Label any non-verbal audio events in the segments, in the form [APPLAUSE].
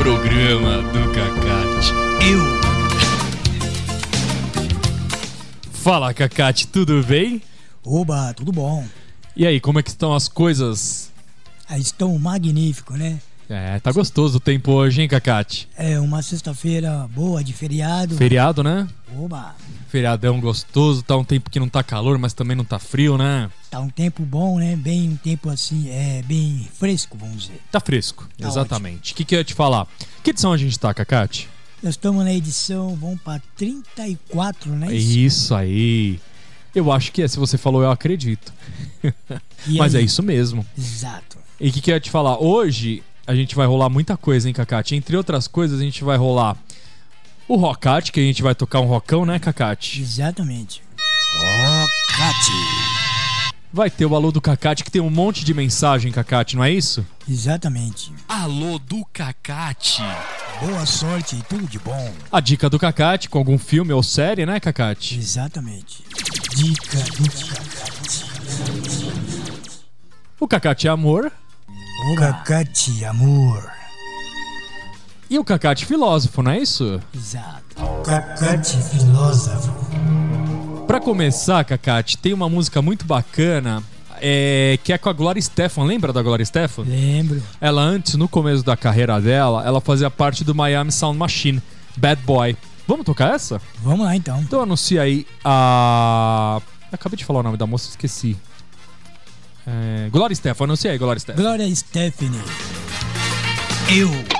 Programa do Cacate. Eu. Fala, Cacate, tudo bem? Oba, tudo bom. E aí, como é que estão as coisas? Ah, Estão magnífico, né? É, tá gostoso o tempo hoje, hein, Cacate? É uma sexta-feira boa de feriado. Feriado, né? Oba, Feriadão gostoso, tá um tempo que não tá calor, mas também não tá frio, né? tá um tempo bom, né? Bem um tempo assim, é bem fresco, vamos dizer. Tá fresco, Tá exatamente. O que, que eu ia te falar? Que edição a gente tá, Cacate? Nós estamos na edição, vamos para 34, né? Isso aí. Eu acho que é, se você falou, eu acredito. [LAUGHS] Mas é isso mesmo. Exato. E o que, que eu ia te falar? Hoje a gente vai rolar muita coisa, hein, Cacate? Entre outras coisas, a gente vai rolar o Rockate, que a gente vai tocar um rockão, né, Cacate? Exatamente. Vai ter o Alô do Cacate, que tem um monte de mensagem, Cacate, não é isso? Exatamente. Alô do Cacate. Boa sorte e tudo de bom. A dica do Cacate com algum filme ou série, né, Cacate? Exatamente. Dica do Cacate. O Cacate é amor Cacate, amor. e o Cacate filósofo, não é isso? Exato. Cacate, filósofo. Pra começar, Cacate, tem uma música muito bacana, é, que é com a Gloria Stefan. Lembra da Gloria Stefan? Lembro. Ela antes, no começo da carreira dela, ela fazia parte do Miami Sound Machine, Bad Boy. Vamos tocar essa? Vamos lá então. Então anuncia aí a. Acabei de falar o nome da moça, esqueci. É... Gloria Stefan, anuncia aí, Gloria Stefan. Glória Stephanie. Eu.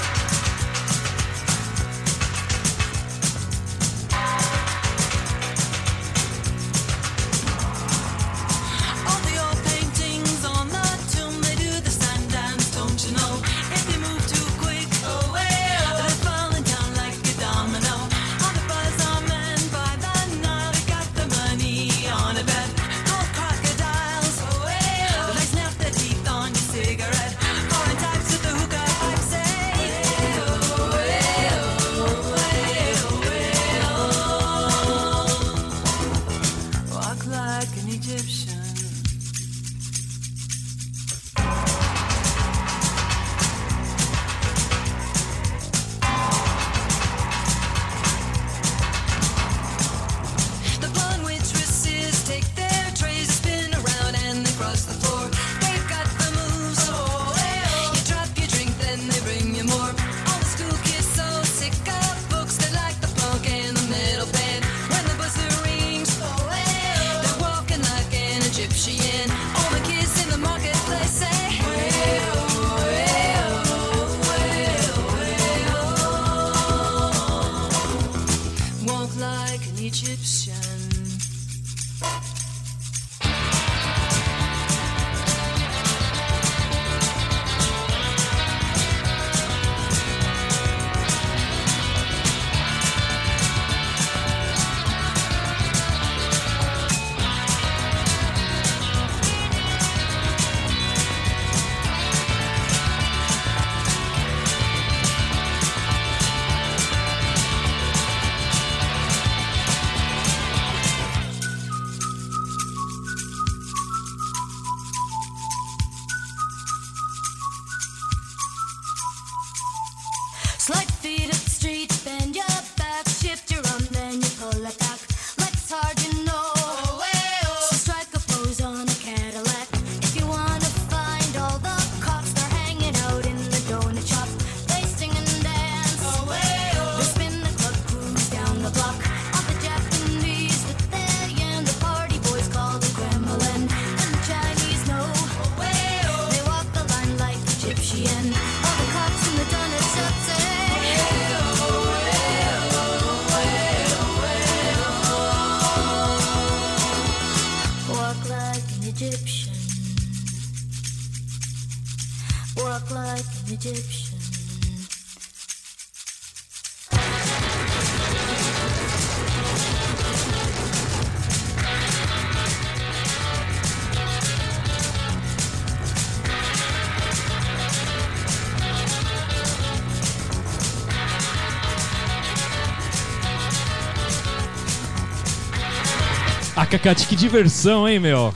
Ah, Cacate, que diversão, hein, meu?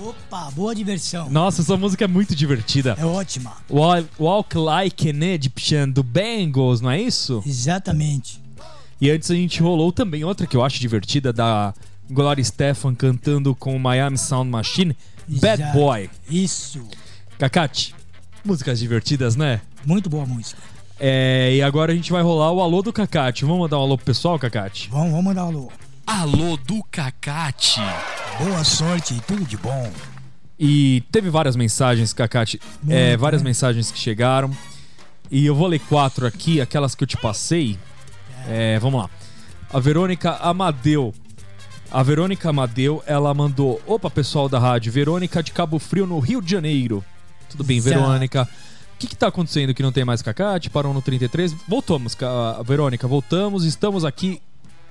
Opa, boa diversão. Nossa, essa música é muito divertida. É ótima. Walk, Walk Like an Egyptian do Bengals, não é isso? Exatamente. E antes a gente rolou também outra que eu acho divertida, da Gloria Stefan cantando com o Miami Sound Machine, Bad Exato. Boy. Isso. Cacate, músicas divertidas, né? Muito boa música. É, e agora a gente vai rolar o alô do Cacate. Vamos mandar um alô pro pessoal, Cacate? Vamos, vamos mandar um alô. Alô do Cacate. Boa sorte e tudo de bom. E teve várias mensagens, Cacate. É, várias né? mensagens que chegaram. E eu vou ler quatro aqui, aquelas que eu te passei. É, vamos lá. A Verônica Amadeu. A Verônica Amadeu, ela mandou: Opa, pessoal da rádio, Verônica de Cabo Frio, no Rio de Janeiro. Tudo bem. Verônica? O que, que tá acontecendo que não tem mais Cacate? Parou no 33? Voltamos, Ca- Verônica, voltamos. Estamos aqui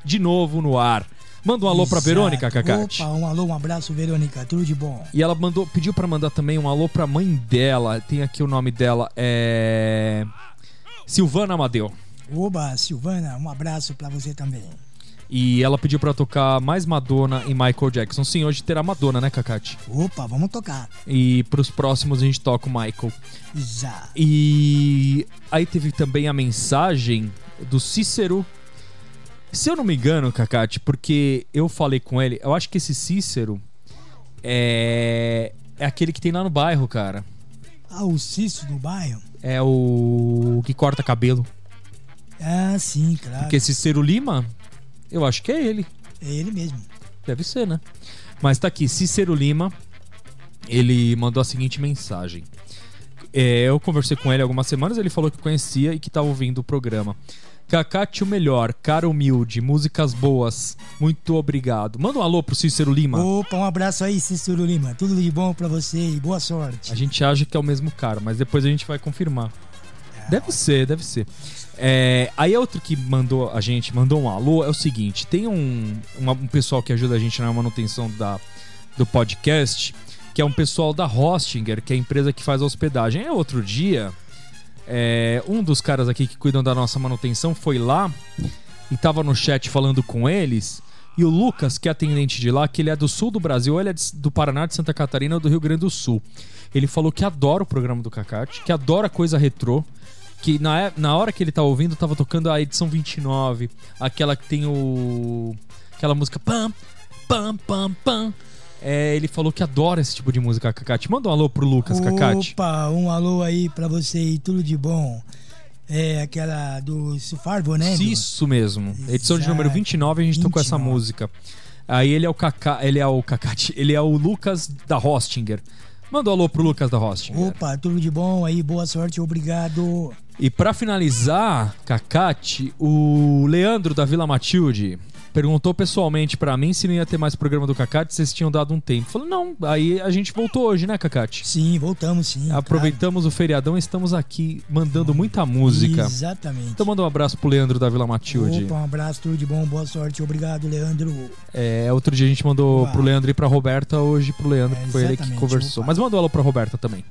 de novo no ar. Manda um alô pra Exato. Verônica, Cacate. Opa, um alô, um abraço, Verônica. Tudo de bom. E ela mandou, pediu pra mandar também um alô pra mãe dela. Tem aqui o nome dela, é Silvana Amadeu. Oba, Silvana, um abraço pra você também. E ela pediu pra tocar mais Madonna e Michael Jackson. Sim, hoje terá Madonna, né, Cacate? Opa, vamos tocar. E pros próximos a gente toca o Michael. Exato. E aí teve também a mensagem do Cícero. Se eu não me engano, Cacate, porque eu falei com ele, eu acho que esse Cícero é, é aquele que tem lá no bairro, cara. Ah, o Cício do bairro? É o que corta cabelo. Ah, sim, claro. Porque Cícero Lima, eu acho que é ele. É ele mesmo. Deve ser, né? Mas tá aqui, Cícero Lima, ele mandou a seguinte mensagem. É, eu conversei com ele algumas semanas, ele falou que conhecia e que tava ouvindo o programa. Cacate o melhor, cara humilde, músicas boas, muito obrigado. Manda um alô pro Cícero Lima. Opa, um abraço aí, Cícero Lima. Tudo de bom pra você e boa sorte. A gente acha que é o mesmo cara, mas depois a gente vai confirmar. Deve ser, deve ser. É, aí outro que mandou a gente, mandou um alô, é o seguinte: tem um, uma- um pessoal que ajuda a gente na manutenção da, do podcast, que é um pessoal da Hostinger, que é a empresa que faz a hospedagem. É outro dia, é, um dos caras aqui que cuidam da nossa manutenção foi lá e tava no chat falando com eles. E o Lucas, que é atendente de lá, que ele é do sul do Brasil, ele é do Paraná, de Santa Catarina ou do Rio Grande do Sul. Ele falou que adora o programa do Cacate, que adora coisa retrô, que na, é- na hora que ele tava ouvindo, tava tocando a edição 29, aquela que tem o. aquela música pam, pam, pam, pam. É, ele falou que adora esse tipo de música, Cacate. Manda um alô pro Lucas, Cacate. Opa, um alô aí pra você e tudo de bom. É aquela do Sufarvo, né? Isso mesmo. Edição de número 29, a gente tocou essa 29. música. Aí ele é o Cacá, ele é o Cacate, [LAUGHS] ele é o Lucas da Hostinger. Manda um alô pro Lucas da Hostinger. Opa, tudo de bom aí, boa sorte, obrigado. E pra finalizar, Cacate, o Leandro da Vila Matilde. Perguntou pessoalmente pra mim se não ia ter mais programa do Cacate, se vocês tinham dado um tempo. Falei, não, aí a gente voltou hoje, né, Cacate? Sim, voltamos sim. Aproveitamos o feriadão e estamos aqui mandando muita claro. música. Exatamente. Então manda um abraço pro Leandro da Vila Matilde. Opa, um abraço, tudo de bom, boa sorte. Obrigado, Leandro. É, outro dia a gente mandou Uau. pro Leandro e pra Roberta, hoje pro Leandro, É, que foi ele que conversou. opa. Mas mandou alô pra Roberta também.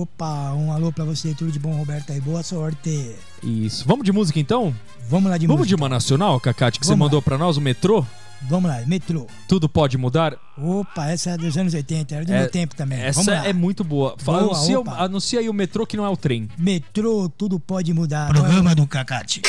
Opa, um alô pra você, tudo de bom, Roberto aí, boa sorte. Isso. Vamos de música então? Vamos lá de Vamos de música. uma nacional, Cacate, que você Vamos mandou lá. pra nós, o metrô? Vamos lá, metrô. Tudo pode mudar? Opa, essa é dos anos 80, era do É, meu tempo também. Essa Vamos lá. é muito boa. Fala, Boa, anuncia, anuncia aí o metrô que não é o trem. Metrô, tudo pode mudar. Programa do Cacate.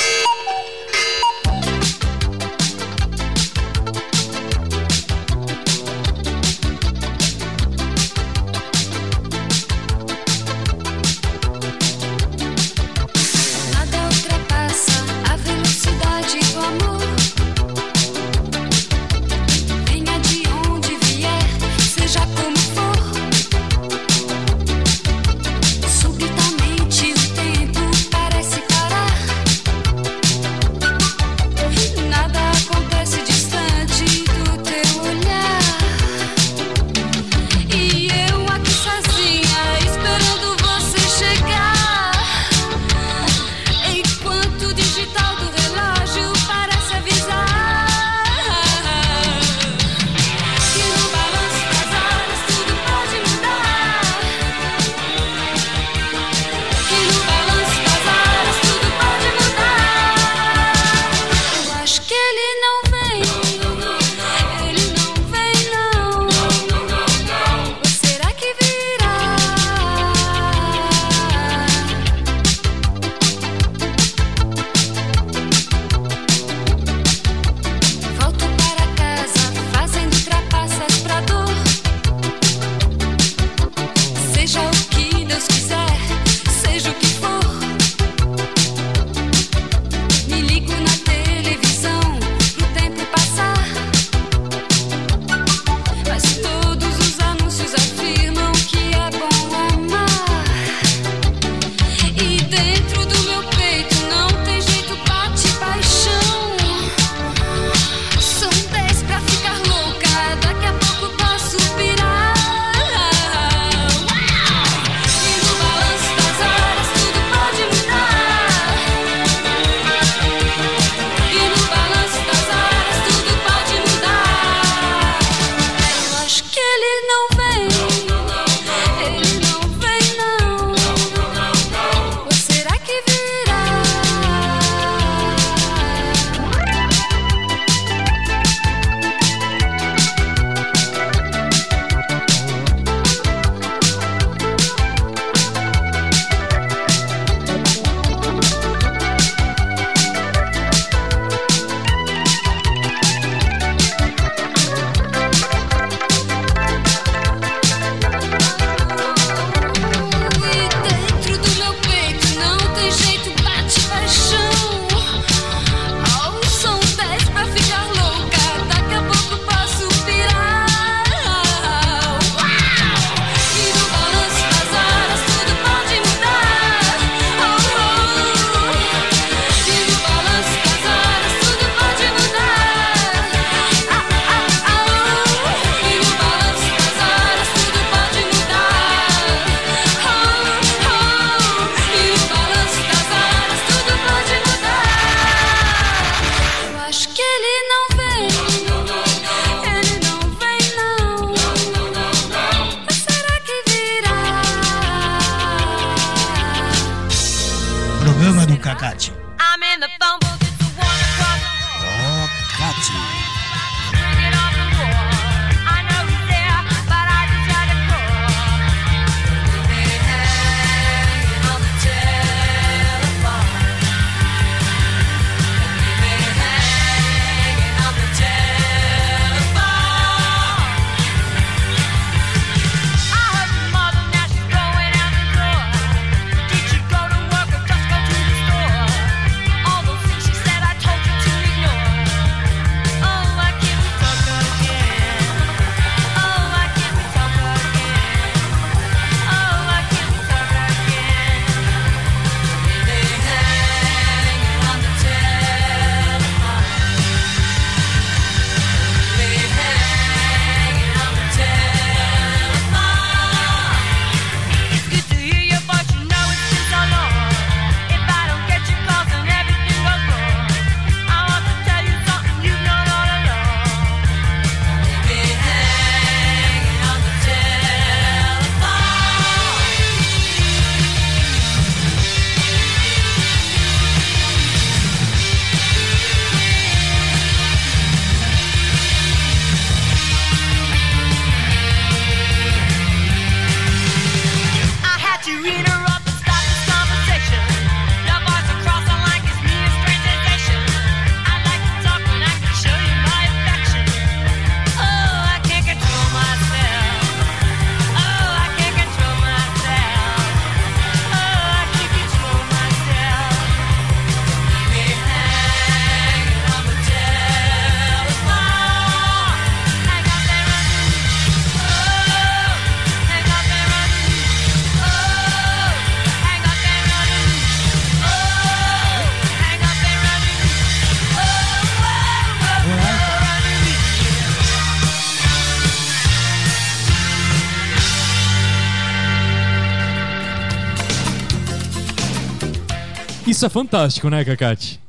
Isso é fantástico, né, Cacate?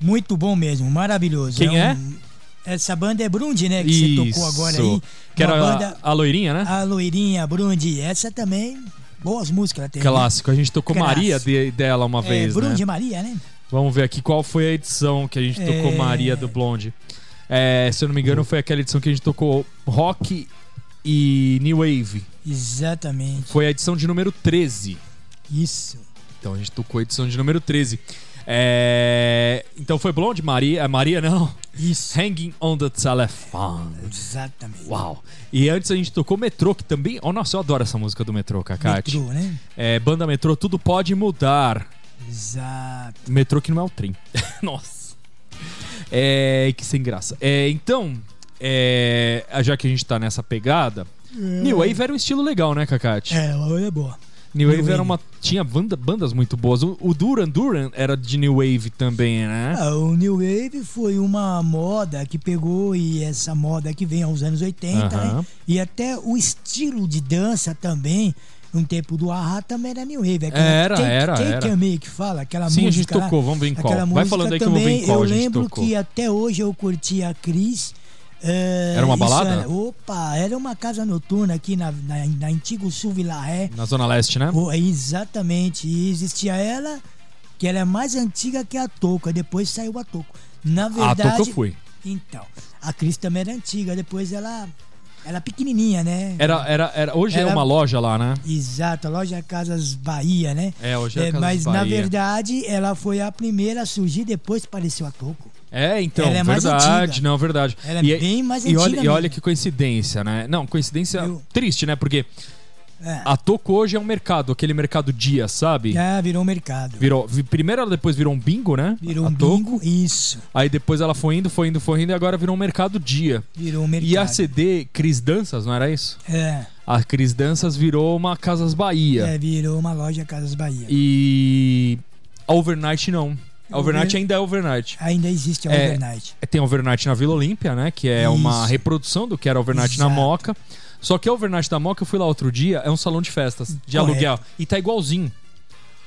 Muito bom mesmo, maravilhoso. Quem é? um- Essa banda é Brundi, né? Que você tocou agora aí. Que Uma era banda, a, loirinha, né? a loirinha Brundi. Essa também, boas músicas ela tem. né? Clássico. A gente tocou Clássico. Maria de- dela uma É, vez, Brundi né? Maria, né? Vamos ver aqui qual foi a edição que a gente tocou É. Maria do Blonde. É, se eu não me engano, foi aquela edição que a gente tocou rock e new wave. Exatamente. Foi a edição de número 13. Isso. Então a gente tocou a edição de número 13. É, Então foi Blonde, Maria, é, Maria não. Isso. Hanging on the Telephone. Exatamente. Uau. E antes a gente tocou Metrô, que também. Oh, nossa, eu adoro essa música do Metrô, Cacate. Metrô, né? É, banda Metrô, tudo pode mudar. Exato. Metrô que não é o trem. [LAUGHS] [LAUGHS] Nossa. É, que sem graça. É, então, é, já que a gente tá nessa pegada, New Wave era um estilo legal, né, Cacate? É, uma é boa. New Wave New era Wave. uma. Tinha banda- bandas muito boas. O, o Duran Duran era de New Wave também, né? Ah, o New Wave foi uma moda que pegou e essa moda que vem aos anos 80, Aham. né? E até o estilo de dança também, no tempo do Ahá também era New Wave. Aquela Era, Take, era, Take era. On Me que fala, aquela Sim, a música gente lá, tocou. Vamos ver em qual. Vai falando aí que eu vou ver em qual eu a gente lembro que até hoje eu curti a Cris. É, Era uma balada? era- opa, era uma casa noturna aqui na, na, na antigo Sul Vila Ré. Na Zona Leste, né? Oh, exatamente. E existia ela, que ela é mais antiga que a Toco. Depois saiu a Toco. Na verdade. tocou eu fui. Então, a Cris também era antiga. Depois ela. Ela é pequenininha, né? Era, era, era, hoje é Era- uma loja lá, né? Exato, a loja Casas Bahia, né? É, hoje é, É, Casas mas Bahia. na verdade ela foi a primeira a surgir depois apareceu a Toco. É, então, Ela é verdade, não, verdade. Ela é e, bem mais e antiga olha, e olha que coincidência, né? Não, coincidência Eu- triste, né? Porque É. a Toco hoje é um mercado, aquele mercado dia, sabe? Já virou um mercado. Virou, vi- primeiro ela depois virou um bingo, né? Virou a um Toco. bingo. Isso. Aí depois ela foi indo, foi indo, foi indo e agora virou um mercado dia. Virou um mercado. E a CD Cris Danças, não era isso? É, A Cris Danças virou uma Casas Bahia. é, virou uma loja Casas Bahia. E a Overnight não. A Overnight Over- ainda é Overnight. Ainda existe a É, Overnight. É, Tem a Overnight na Vila Olímpia, né? Que é uma Isso. reprodução do que era a Overnight na Exato. Moca. Só que a Overnight da Moca, eu fui lá outro dia, é um salão de festas, de Correto. aluguel. E tá igualzinho.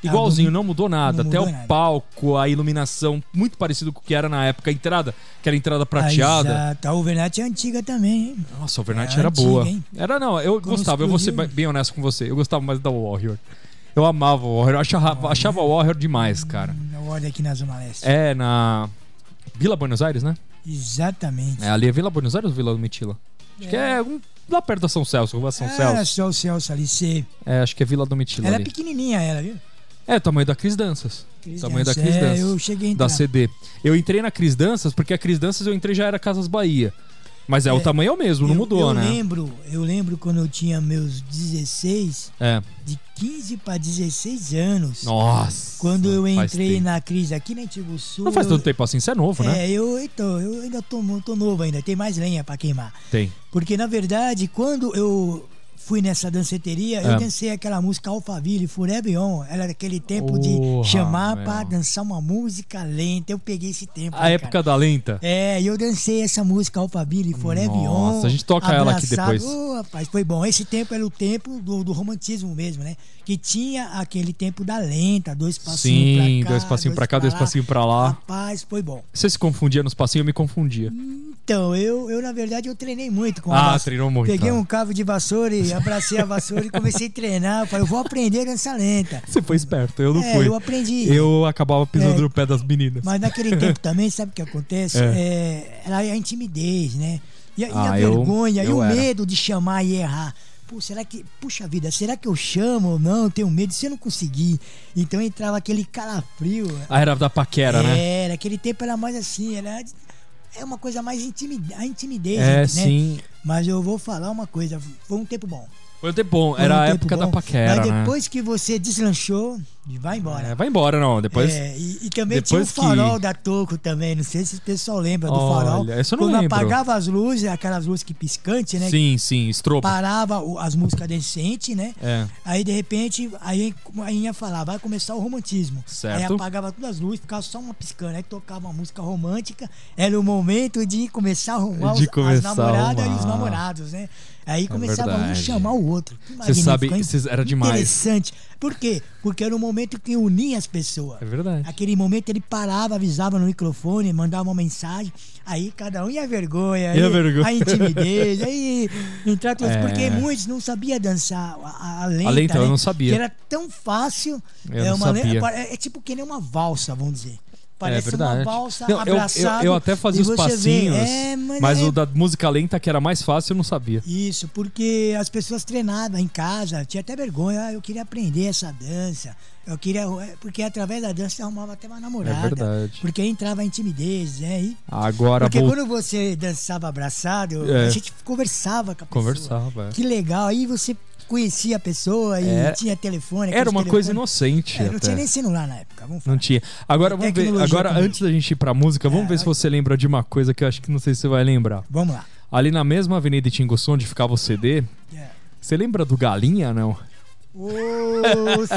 Igualzinho, não- mudou nada. não Até mudou o nada. palco, a iluminação, muito parecido com o que era na época. A entrada, que era a entrada prateada. Exato. A Overnight é antiga também, hein? Nossa, a Overnight É era antiga, boa. hein? Era, não, eu gostava, eu vou ser bem honesto com você. Eu gostava mais da Warrior. Eu amava o Warrior, eu achava, achava a Warrior demais, cara. Aqui na Zona Leste. É na Vila Buenos Aires, né? Exatamente. É ali é Vila Buenos Aires ou Vila Domitila? Acho que é um- lá perto da São Celso, Rua São É, Celso. só o Celso ali. Cê. É, acho que é Vila Domitila Ela é ali. pequenininha, ela, viu? É, o tamanho da Cris Danças. Cris tamanho da. Cris é, Danças. Eu cheguei a Da entrar. CD. Eu entrei na Cris Danças porque a Cris Danças eu entrei já era Casas Bahia. Mas é, o É, tamanho é o mesmo, não eu, mudou, eu né? lembro, eu lembro quando eu tinha meus 16, É. de 15 para 16 anos. Nossa. Quando eu entrei na crise aqui na Antigo Sul. Não faz tanto tempo assim, você é novo, né? É, eu, então, eu ainda tô, tô novo ainda, tem mais lenha pra queimar. Tem. Porque na verdade, quando eu fui nessa danceteria, É. eu dancei aquela música Alphaville, Forever On. Era aquele tempo de chamar meu. pra dançar uma música lenta. Eu peguei esse tempo. A né, época cara? da lenta. É, e eu dancei essa música Alphaville, Forever On. Nossa, a gente toca ela aqui abraçado. depois. Ô, rapaz, foi bom. Esse tempo era o tempo do, do romantismo mesmo, né? Que tinha aquele tempo da lenta, dois passinhos pra Sim, cá. dois passinhos pra cá, dois passinhos pra lá. Rapaz, foi bom. Você se confundia nos passinhos, eu me confundia. Então, eu, eu na verdade, eu treinei muito com a Ah, vassoura. treinou muito. Peguei né? um cabo de vassoura e abracei a vassoura e comecei a treinar. Eu falei, eu vou aprender dança lenta. Você foi esperto, eu não é, fui. eu aprendi. Eu acabava pisando É. no pé das meninas. Mas naquele tempo [LAUGHS] também, sabe o que acontece? É. era a intimidez, né? E, a- e a Ah, eu- vergonha, e eu o era. medo de chamar e errar. Pô, será que, puxa vida, será que eu chamo ou não? Eu tenho medo se eu não conseguir. Então entrava aquele calafrio. Ah, era da paquera, né? Era, aquele tempo era mais assim, era é uma coisa mais intimida, a intimidez, É, né? sim. Mas eu vou falar uma coisa, foi um tempo bom. Foi um tempo bom. Era um a época da bom. paquera, Mas né? depois que você deslanchou, vai embora. É, vai embora, não. Depois. É, e, e também tinha o depois que- farol da Toco também. Não sei se o pessoal lembra do Olha, farol. isso eu não Quando lembro. apagava as luzes, aquelas luzes que piscante, né? Sim, sim, estropo. Parava as músicas decentes, né? É. Aí de repente, aí a ia falar, vai começar o romantismo. Certo. Aí apagava todas as luzes, ficava só uma piscando. Aí tocava uma música romântica, era o momento de começar a arrumar De os, começar as a namoradas e os namorados, né? Aí começava um verdade. chamar o outro. Você sabe, era demais. Interessante. Por quê? Porque era um momento que unia as pessoas. É verdade. Aquele momento ele parava, avisava no microfone, mandava uma mensagem, aí cada um ia a vergonha, Ia a aí- vergonha. a intimidez, aí entrar todos, [LAUGHS] É. porque muitos não sabiam dançar a, a, lenta, A lenta, eu né? não sabia. Que era tão fácil, Eu é uma sabia. lenta- é, é tipo que nem uma valsa, vamos dizer. Parece é verdade. uma valsa Não, eu, eu, até fazia os você vê, passinhos, é, mas mas é- o da música lenta, que era mais fácil, eu não sabia. Isso, porque as pessoas treinavam em casa, tinha até vergonha, ah, eu queria aprender essa dança. Eu queria. é, Porque através da dança você arrumava até uma namorada. É verdade. Porque entrava a timidez, né? E, Agora porque vou quando você dançava abraçado, É. a gente conversava com a pessoa. conversava. é. Que legal. Aí você conhecia a pessoa e É. tinha telefone. Era uma coisa telefones. inocente É, não tinha nem celular na época. Não tinha. Agora vamos ver. Agora, também. antes da gente ir pra música, vamos É, ver se você lembra de uma coisa que eu acho que não sei se você vai lembrar. Vamos lá. Ali na mesma Avenida Tinguçu, onde ficava o CD, É. você lembra do Galinha, não?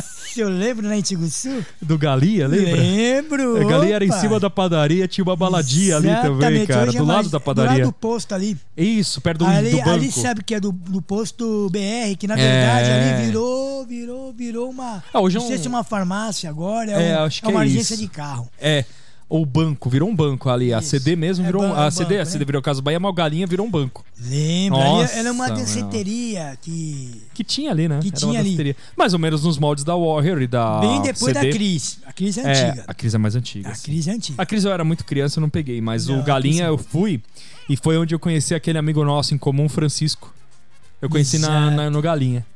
Se eu lembro na Antigo Sul? Do Galinha, lembra? Lembro. A Galinha era em cima da padaria, tinha uma baladinha ali também, Exatamente, cara. hoje é Do lado mais- da Do padaria. lado do posto ali. Isso, perto do, ali, do banco. ali sabe que é do, do posto BR, que na É. verdade ali virou, virou, virou uma. Ah, hoje é não sei um- se é uma farmácia agora, É, é, um- acho que é uma é agência de carro. É. Ou banco, virou um banco ali. A Isso. CD mesmo É virou um. A é CD, a CD né? virou Casa Bahia, mas o Galinha virou um banco. Lembra? Nossa, era uma danceteria que. Que tinha ali, né? Que Era tinha ali. Mais ou menos nos moldes da Warrior e da. bem depois CD. da Cris. A Cris é É, antiga. a Cris é mais antiga. A sim. Cris é antiga. A Cris eu era muito criança, eu não peguei, mas Não, o a Galinha é eu fui e foi onde eu conheci aquele amigo nosso em comum, Francisco. Eu conheci na, na- no Galinha.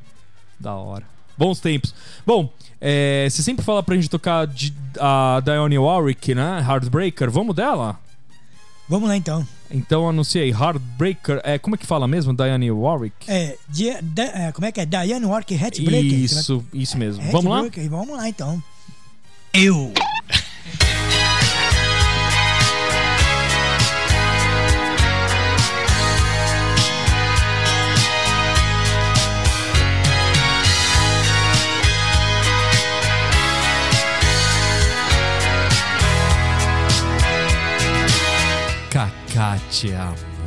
Da hora. Bons tempos. Bom, é, você sempre fala pra gente tocar de, a Dionne Warwick, né? Heartbreaker. Vamos dela? Vamos lá então. Então anunciei Heartbreaker. É, como é que fala mesmo? Diane Warwick? É, Di- Da- é, como é que é? Diane Walker Hatbreaker. Isso, isso mesmo. Hatbreaker, Vamos lá? Vamos lá então. Eu. Cacate, amor.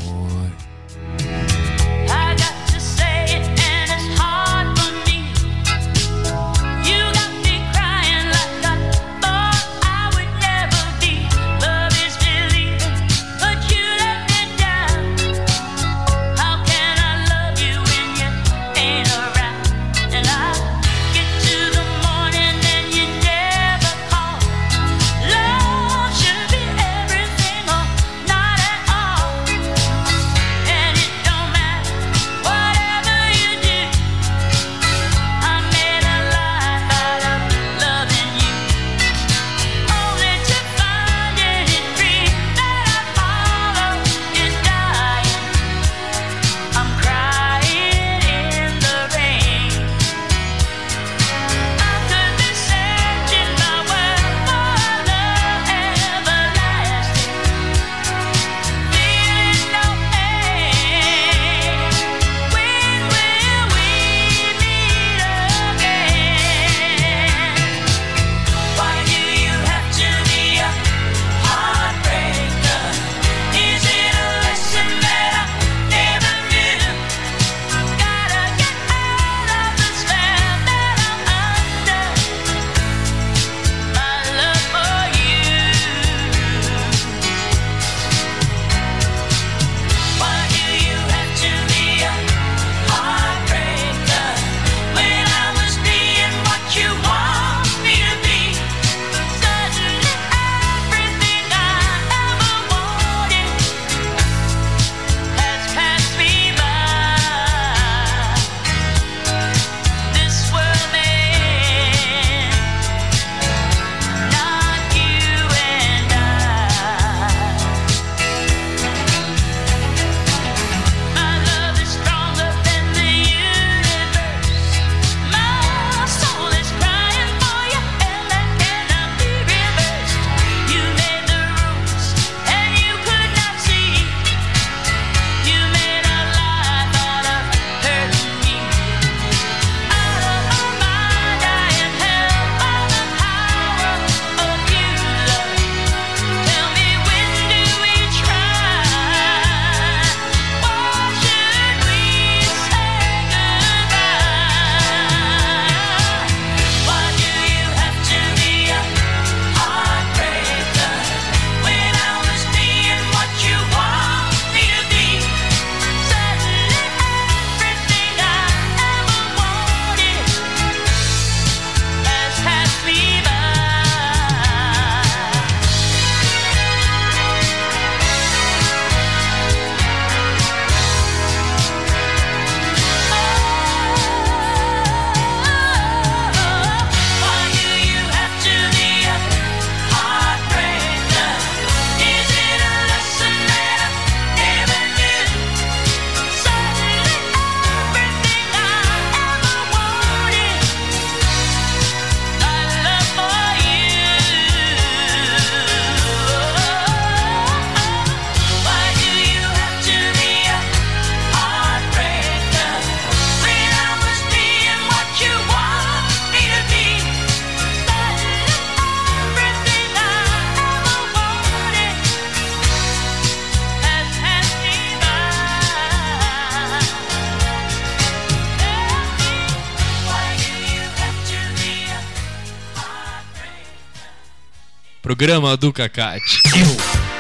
programa do Cacate.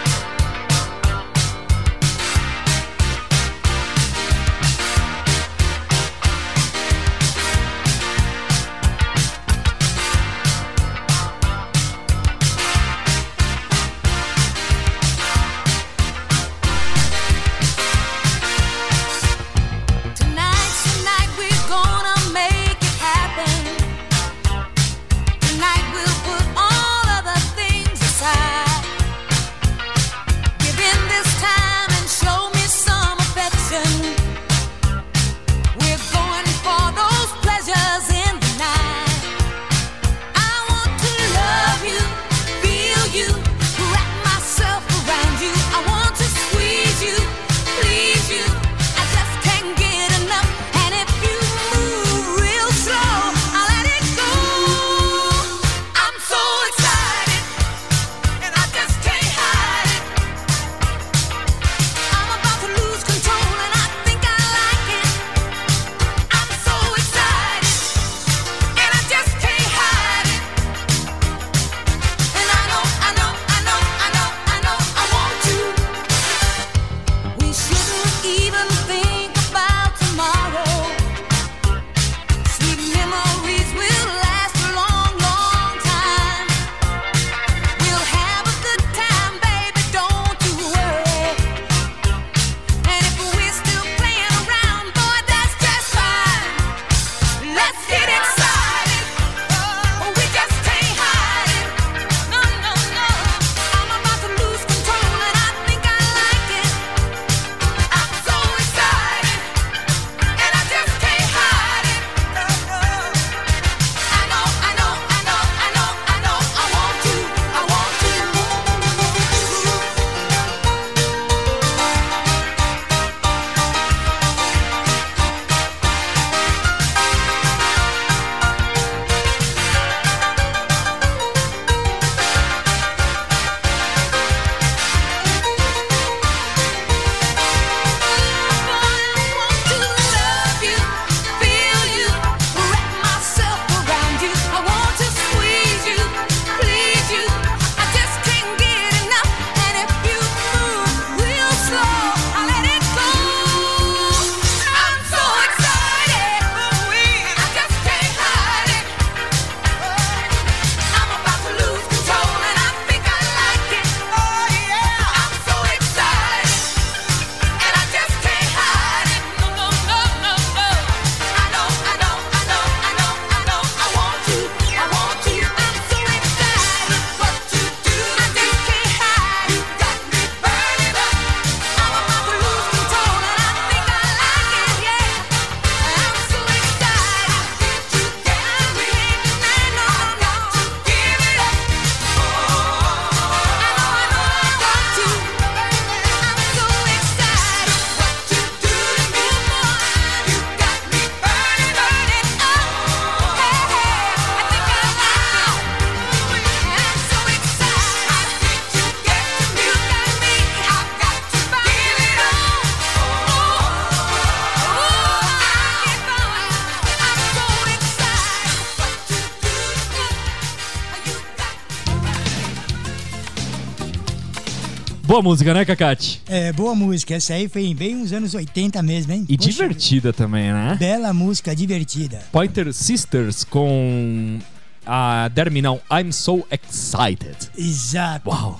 boa música, né, Cacate? É, boa música. Essa aí foi bem uns anos 80 mesmo, hein? E Poxa, divertida também, né? Bela música, divertida. Pointer Sisters com a Derminal I'm So Excited. Exato. Uau.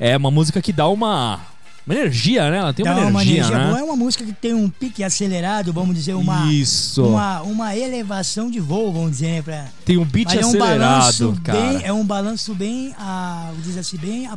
É uma música que dá uma uma energia, né? Ela tem uma Dá energia, uma energia né? boa. É uma música que tem um pique acelerado, vamos dizer, uma Isso. uma, uma elevação de voo, vamos dizer, né? Pra... Tem um beat Mas acelerado, é um cara. Bem, é um balanço bem, ah, a, diz assim, bem a,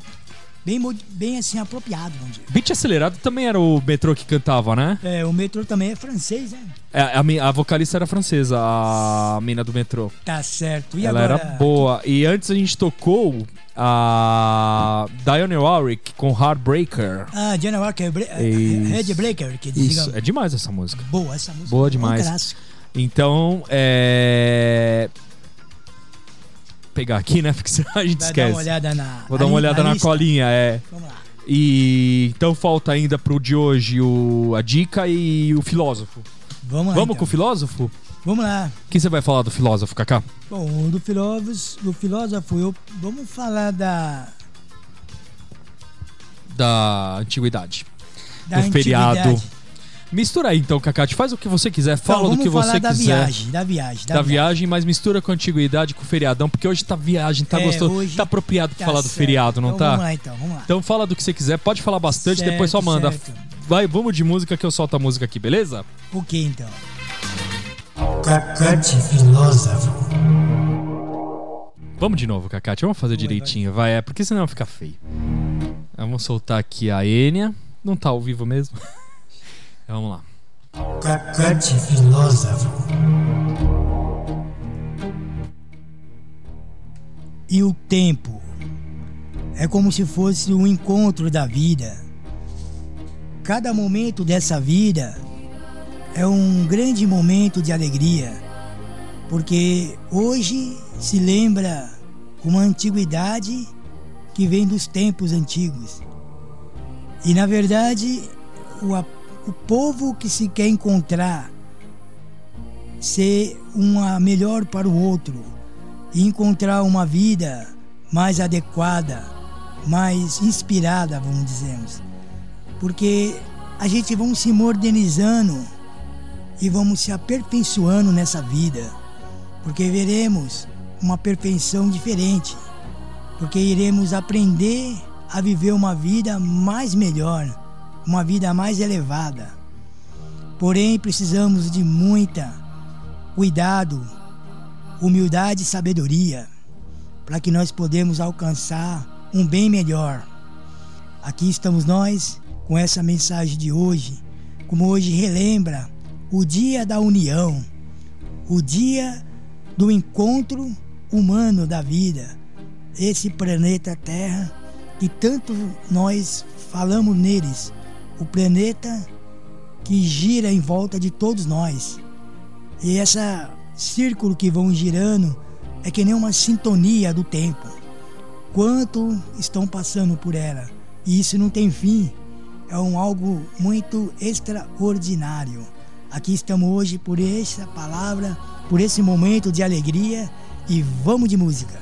bem, bem assim, apropriado, vamos dizer. Beat Acelerado também era o metrô que cantava, né? É, o metrô também é francês, né? É, a, a vocalista era francesa, a mina do metrô. Tá certo. E Ela agora... era boa. E antes a gente tocou a Diane Warwick com Heartbreaker. Ah, Diane Warwick, é, é, é Que Isso, é demais essa música. Boa, essa música. Boa demais. É um. Então, é pegar aqui, né? Porque senão a gente Vai esquece. Dar uma olhada na, Vou dar uma olhada na, na, na colinha, é. Vamos lá. E então falta ainda pro de hoje o, a dica e o filósofo. Vamos lá. Vamos então. com o filósofo? Vamos lá. O que você vai falar do filósofo, Kaká? Bom, do filósofo, do filósofo eu, vamos falar da. Da antiguidade. Da do antiguidade. feriado Mistura aí então, Cacate. Faz o que você quiser, fala Então, do vamos que falar você da quiser. viagem, da viagem, Da viagem, mas mistura com a antiguidade, com o feriadão, porque hoje tá viagem, tá É, gostoso. hoje Tá apropriado pra Tá falar do certo. feriado, não então, tá? Vamos lá então, vamos lá. Então fala do que você quiser, pode falar bastante, Certo, depois só manda. certo. Vai, vamos de música que eu solto a música aqui, beleza? O que então? Cacate filósofo. Vamos de novo, Cacate, vamos fazer Vai, direitinho, vai. é porque senão fica feio. Vamos soltar aqui a Enia. Não tá ao vivo mesmo? [LAUGHS] Então, vamos lá. Cacate filósofo. E o tempo é como se fosse um encontro da vida. Cada momento dessa vida é um grande momento de alegria, porque hoje se lembra uma antiguidade que vem dos tempos antigos. E na verdade, o, a- o povo que se quer encontrar ser uma melhor para o outro e encontrar uma vida mais adequada, mais inspirada, vamos dizermos. Porque a gente vamos se modernizando e vamos se aperfeiçoando nessa vida, porque veremos uma perfeição diferente, porque iremos aprender a viver uma vida mais melhor, uma vida mais elevada. Porém, precisamos de muita cuidado, humildade e sabedoria para que nós podemos alcançar um bem melhor. Aqui estamos nós com essa mensagem de hoje, como hoje relembra o dia da união, o dia do encontro humano da vida, esse planeta Terra que tanto nós falamos neles, o planeta que gira em volta de todos nós. E essa círculo que vão girando é que nem uma sintonia do tempo. Quanto estão passando por ela? E isso não tem fim. É um algo muito extraordinário. Aqui estamos hoje por essa palavra, por esse momento de alegria e vamos de música.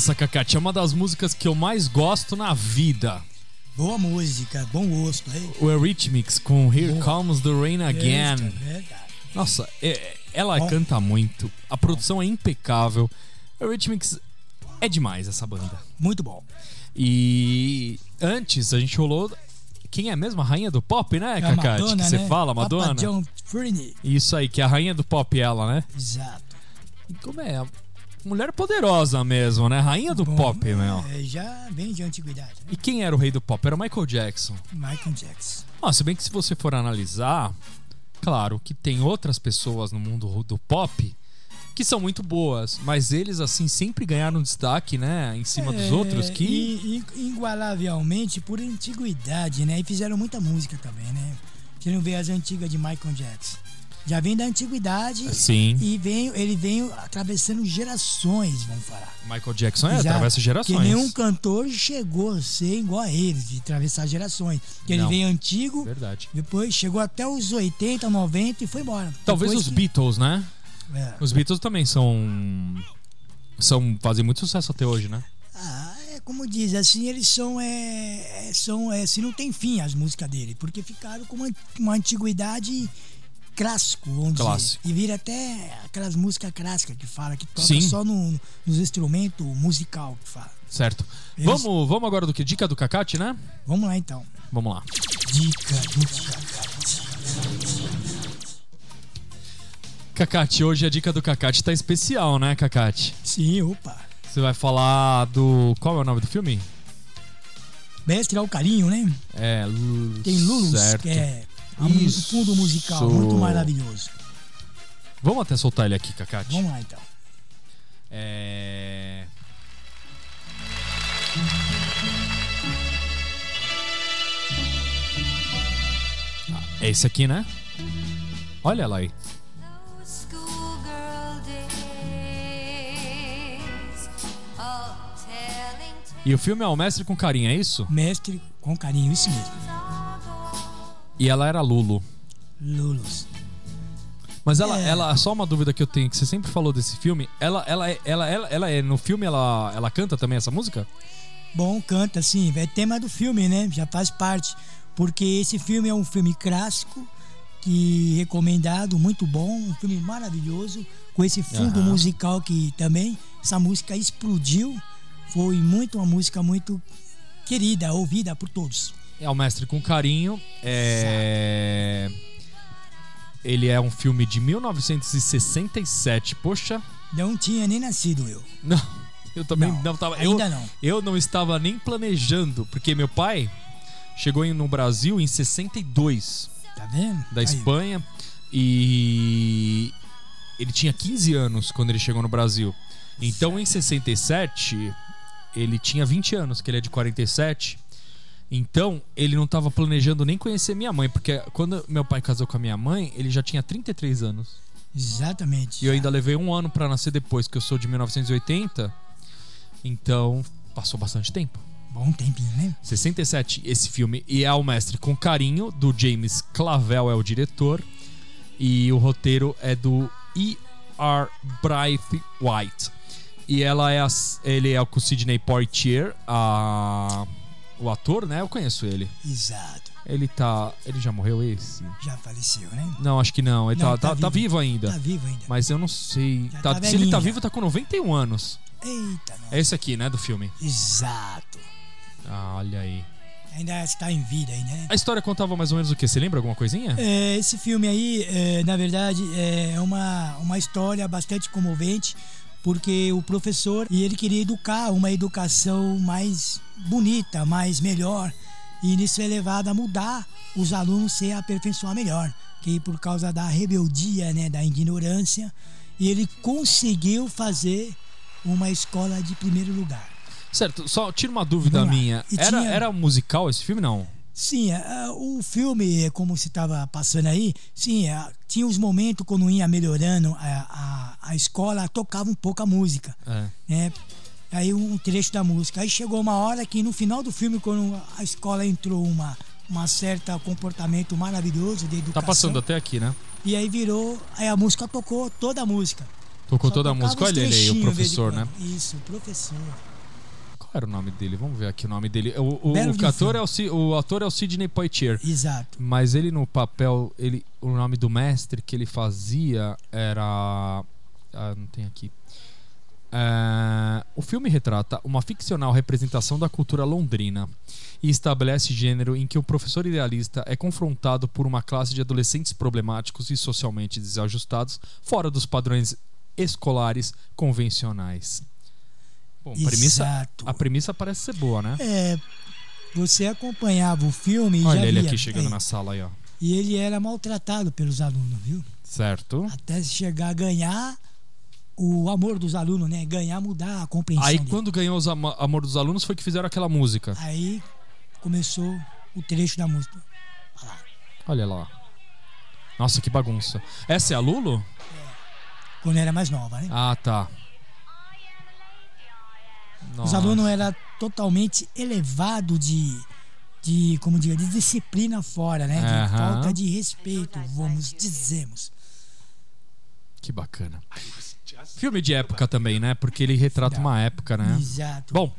Nossa, Cacate, é uma das músicas que eu mais gosto na vida. Boa música, bom gosto. Hein? O Eurythmics com Here Boa. Comes the Rain Again. Nossa, é, ela bom. canta muito, a produção é impecável. O Eurythmics é demais essa banda. Muito bom. E antes a gente rolou quem é mesmo a rainha do pop, né, é Cacate? Madonna, que você né? fala, Madonna? Papa John Frini. Isso aí, que é a rainha do pop ela, né? Exato. E como é? Mulher poderosa mesmo, né? Rainha do Bom, pop, meu. é, já vem de antiguidade, né? E quem era o rei do pop? Era o Michael Jackson. Michael Jackson. Ah, se bem que se você for analisar, claro que tem outras pessoas no mundo do pop que são muito boas, mas eles assim sempre ganharam destaque, né, em cima dos É, outros que E, e, igualavelmente por antiguidade, né? E fizeram muita música também, né? Você não vê as antigas de Michael Jackson. Já vem da antiguidade sim, e vem, ele veio atravessando gerações, vamos falar. Michael Jackson é, Exato. atravessa gerações. Que nenhum cantor chegou a ser igual a eles, de atravessar gerações. Que ele veio antigo, Verdade. depois chegou até os 80, 90 e foi embora. Talvez Depois os que- Beatles, né? É. Os Beatles também são são fazem muito sucesso até hoje, né? Ah, é como diz, assim, eles são, é, é, são é, se não tem fim as músicas dele, porque ficaram com uma, uma antiguidade clássico, vamos Clássico. dizer. E vira até aquelas músicas clássicas que fala, que toca Sim. só no, nos instrumentos musical que fala. Certo. Eles- Vamos, vamos agora do que dica do Cacate, né? Vamos lá então. Vamos lá. Dica do Cacate. Cacate, hoje a dica do Cacate tá especial, né, Cacate? Sim, opa. Você vai falar do qual é o nome do filme? Mestre ao carinho, né? É, Tem Lulus, certo. que é a mu- Isso. fundo musical, muito maravilhoso. Vamos até soltar ele aqui, Cacate. Vamos lá então. É... Ah, É esse aqui, né? Olha lá aí. E o filme é O Mestre com Carinho, é isso? Mestre com carinho, isso mesmo. E ela era Lulu. Lulus. Mas ela, É. ela, só uma dúvida que eu tenho, que você sempre falou desse filme, ela, ela, é- ela, ela, ela é, no filme ela, ela canta também essa música? Bom, canta sim, é tema do filme, né? Já faz parte. Porque esse filme é um filme clássico, que recomendado, muito bom, um filme maravilhoso, com esse fundo Aham. musical que também essa música explodiu. Foi muito uma música muito querida, ouvida por todos. É o Mestre com Carinho. É... Ele é um filme de 1967. Poxa, Não tinha nem nascido eu. não. Eu também não, Não, tava. eu, ainda não. Eu não estava nem planejando, porque meu pai chegou no Brasil em 62, Tá vendo? da Aí. Espanha, e ele tinha 15 anos quando ele chegou no Brasil. Então em 67, ele tinha 20 anos, que ele é de 47. Então, ele não estava planejando nem conhecer minha mãe, porque quando meu pai casou com a minha mãe, ele já tinha 33 anos. Exatamente. E eu ainda levei um ano pra nascer depois, que eu sou de 1980. Então, passou bastante tempo. Bom tempinho, né? 67, esse filme. E é o Mestre com Carinho, do James Clavel, é o diretor. E o roteiro é do E.R. White. E ela é a- ele é com o Sidney Poitier, a, o ator, né? Eu conheço ele. Exato. Ele tá. Ele já morreu esse? Já faleceu, né? Não, acho que não. Ele Não, tá, tá tá, tá vivo. ainda. Tá vivo ainda. Mas eu não sei. Tá- tá se ele tá vivo, tá com 91 anos. Eita, não. É esse aqui, né? Do filme. Exato. Ah, olha aí. Ainda está em vida aí, né? A história contava mais ou menos o quê? Você lembra alguma coisinha? É, esse filme aí, é, na verdade, é uma, uma história bastante comovente, porque o professor e ele queria educar uma educação mais bonita, mais melhor, e nisso é levado a mudar os alunos se aperfeiçoar melhor, que por causa da rebeldia, né, da ignorância, ele conseguiu fazer uma escola de primeiro lugar. Certo, só tira uma dúvida minha. Era, tinha- era musical esse filme? Não. Sim, é, o filme, é, como você estava passando aí, sim, é, tinha os momentos quando ia melhorando a, a, a escola, tocava um pouco a música, É. né? Aí um trecho da música. Aí chegou uma hora que no final do filme, quando a escola entrou uma uma certa comportamento maravilhoso de educação. Tá passando até aqui, né? E aí virou, aí a música tocou toda a música. Tocou Só toda a música. Olha ele aí, o professor, né? Isso, o professor. Qual era o nome dele? Vamos ver aqui o nome dele. O, o, o ator é o, o ator é o Sidney Poitier. Exato. Mas ele no papel, ele, o nome do mestre que ele fazia era. Ah, não tem aqui. é, o filme retrata uma ficcional representação da cultura londrina e estabelece gênero em que o professor idealista é confrontado por uma classe de adolescentes problemáticos e socialmente desajustados fora dos padrões escolares convencionais. Bom, a premissa, Exato. a premissa parece ser boa, né? É, você acompanhava o filme e Olha já ele via, aqui chegando é, na sala aí, ó. E ele era maltratado pelos alunos, viu? Certo. Até chegar a ganhar o amor dos alunos, né? Ganhar, mudar a compreensão Aí dele. quando ganhou os ama- amor dos alunos foi que fizeram aquela música. Aí começou o trecho da música. Olha lá. Nossa, que bagunça. Essa é a Lulu? Quando era mais nova, né? Ah, tá. Os Nossa. alunos eram totalmente elevados de, de, como diga, de disciplina fora, né? De falta de respeito, vamos dizemos. Que bacana. Filme de época também, né? Porque ele retrata uma época, né? Exato. Bom.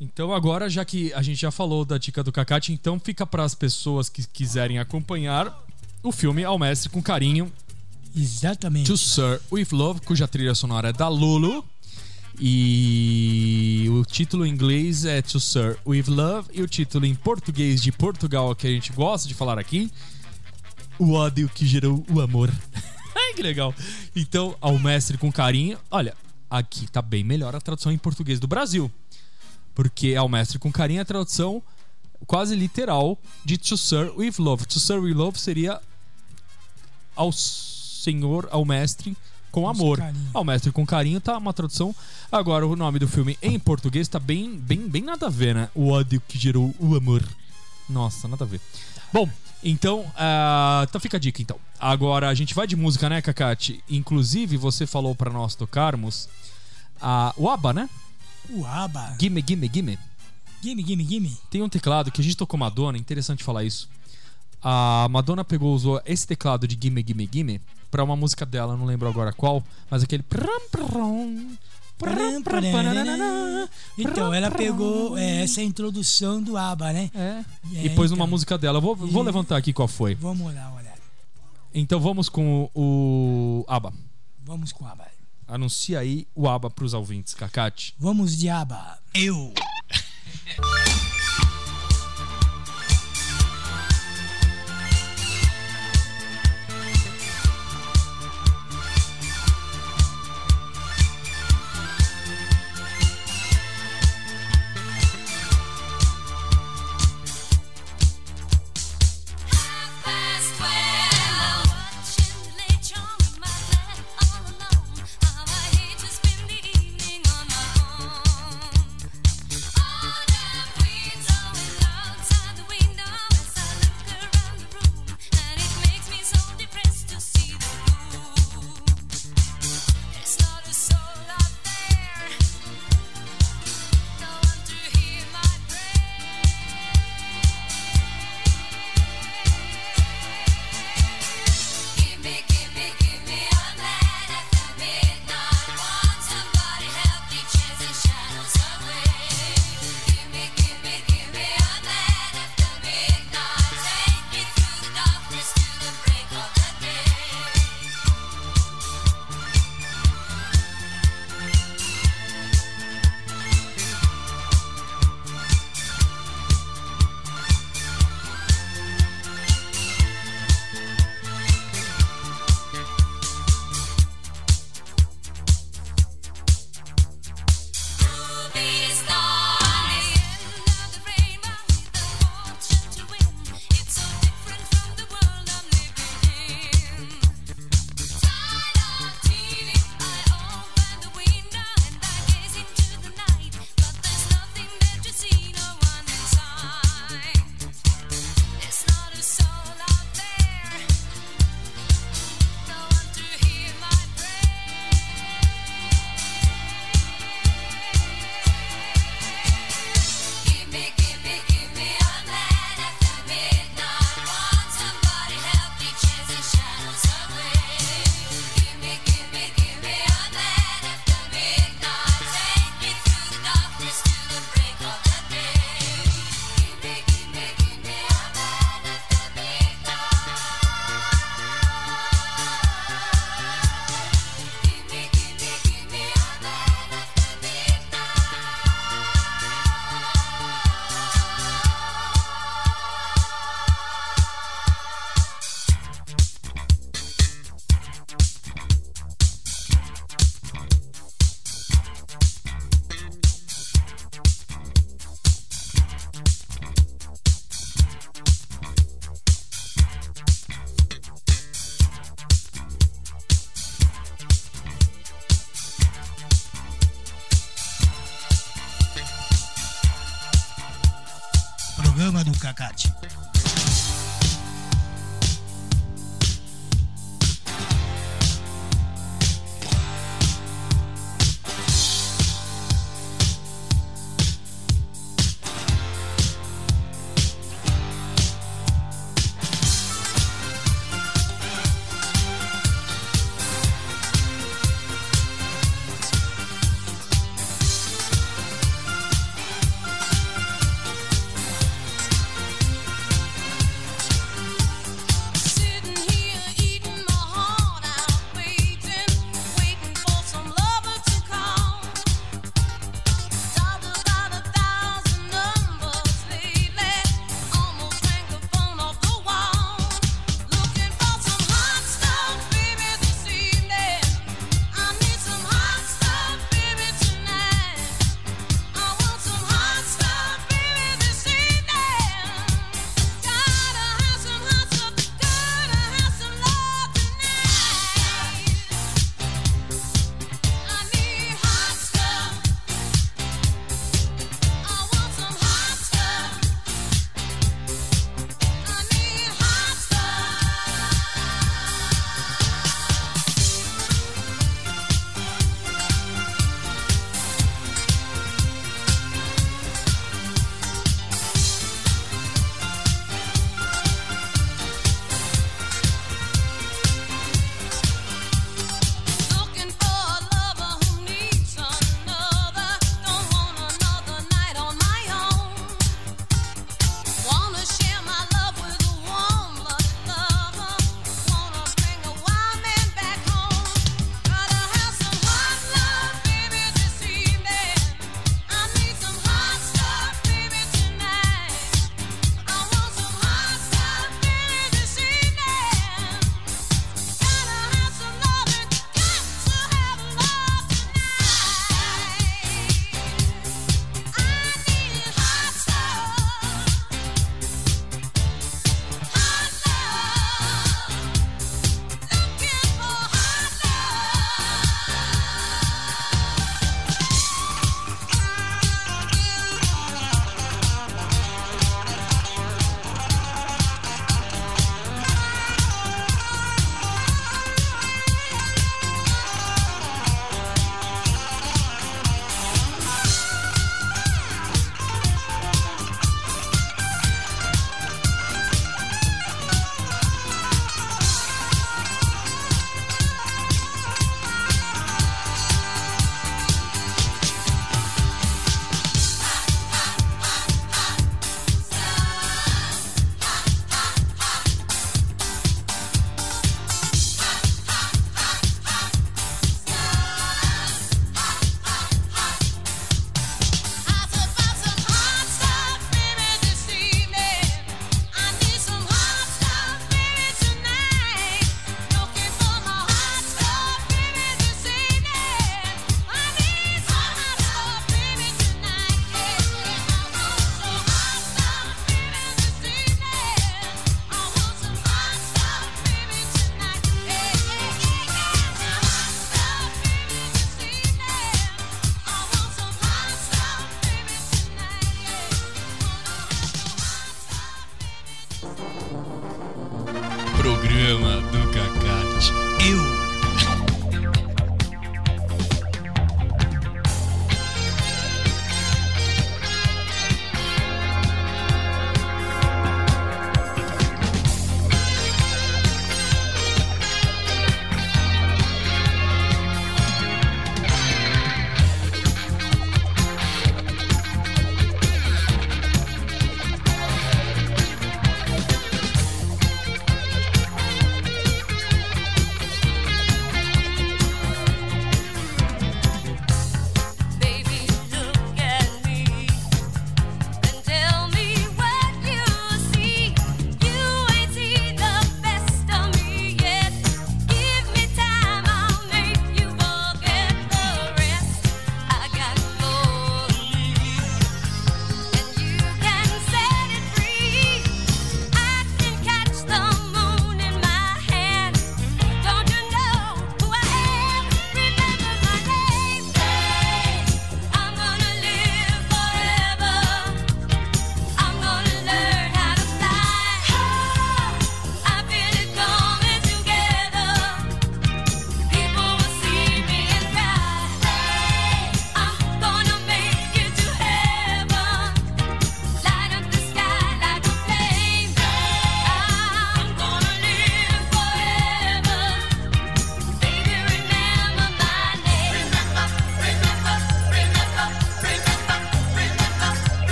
Então agora, já que a gente já falou da dica do Cacate, então fica para as pessoas que quiserem acompanhar o filme Ao Mestre com Carinho, Exatamente. To Sir With Love, cuja trilha sonora é da Lulu. E o título em inglês é To Sir With Love. E o título em português de Portugal, que a gente gosta de falar aqui, O ódio que gerou o amor. [LAUGHS] Ai, que legal. Então, ao mestre com carinho. Olha, aqui tá bem melhor a tradução em português do Brasil. Porque ao mestre com carinho é a tradução quase literal de To Sir With Love. To Sir With Love seria ao senhor, ao mestre com amor. carinho. Ao mestre com carinho tá uma tradução. Agora o nome do filme em português tá bem, bem, bem nada a ver, né? O ódio que gerou o amor. Nossa, nada a ver. Bom, então, ah, então fica a dica então. Agora a gente vai de música, né, Cacate? Inclusive você falou pra nós tocarmos a o ABBA, né? O ABBA. Gimme, gimme, gimme. Gimme, gimme, gimme. Tem um teclado que a gente tocou Madonna, interessante falar isso. A Madonna pegou, usou esse teclado de Gimme Gimme Gimme pra uma música dela, não lembro agora qual, mas aquele. Então, ela pegou é, essa introdução do ABBA, né? É. É, E pôs numa então. música dela. Vou, vou E- levantar aqui qual foi. Vamos lá, olha. Então vamos com o, o ABBA. Vamos com ABBA. Anuncia aí o ABBA pros ouvintes, Cacate. Vamos de ABBA. Eu. [LAUGHS]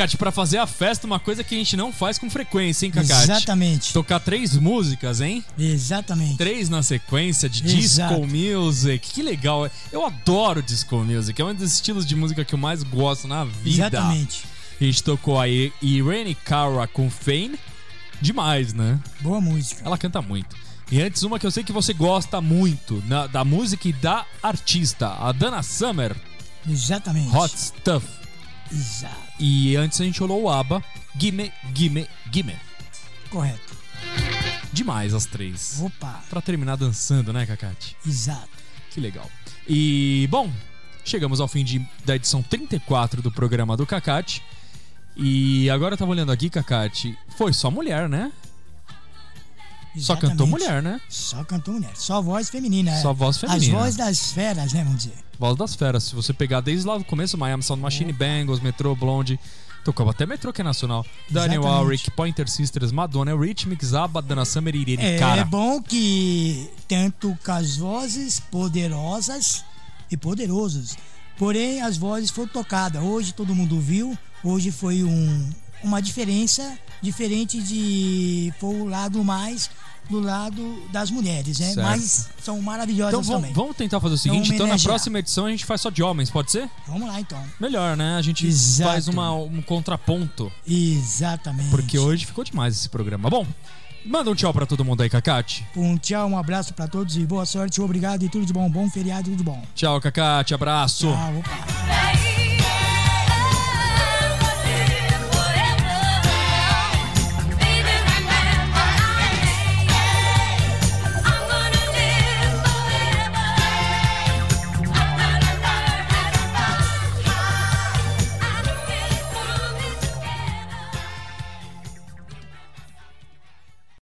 Cacate, pra fazer a festa, uma coisa que a gente não faz com frequência, hein, Cacate? Exatamente. Tocar três músicas, hein? Exatamente. Três na sequência de Exato. disco music. Que legal. Eu adoro disco music. É um dos estilos de música que eu mais gosto na vida. Exatamente. A gente tocou aí Irene Cara com Fane. Demais, né? Boa música. Ela canta muito. E antes, uma que eu sei que você gosta muito, na- da música e da artista, a Dana Summer, Exatamente. Hot Stuff. Exato. E antes a gente rolou o ABBA, Gimme, Gimme, Gimme. Correto. Demais as três. Opa. Pra terminar dançando, né, Cacate? Exato. Que legal. E, bom, chegamos ao fim de, da edição 34 do programa do Cacate. E agora eu tava olhando aqui, Cacate, foi só mulher, né? Só Exatamente. cantou mulher, né? Só cantou mulher. Só voz feminina. é. Só voz feminina. As vozes das feras, né, vamos dizer. Voz das Feras. Se você pegar desde lá do começo, Miami Sound Machine, Bangles, Metro, Blonde, tocou até Metro que é nacional. Daniel. Warwick, Pointer Sisters, Madonna, Rhythmics, ABBA, Dana Summer e Irene É, Cara. é bom que tanto com as vozes poderosas e poderosos. Porém, as vozes foram tocadas. Hoje todo mundo viu. Hoje foi um, uma diferença diferente de foi o lado mais do lado das mulheres, né? Certo. Mas são maravilhosas Então vamos, também. vamos tentar fazer o seguinte, então na próxima edição a gente faz só de homens, pode ser? Vamos lá então. Melhor, né? A gente Exato. faz uma, um contraponto. Exatamente. Porque hoje ficou demais esse programa. Bom, manda um tchau pra todo mundo aí, Cacate. Um tchau, um abraço pra todos e boa sorte, obrigado e tudo de bom. Bom feriado, tudo de bom. Tchau, Cacate, abraço. Tchau, opa.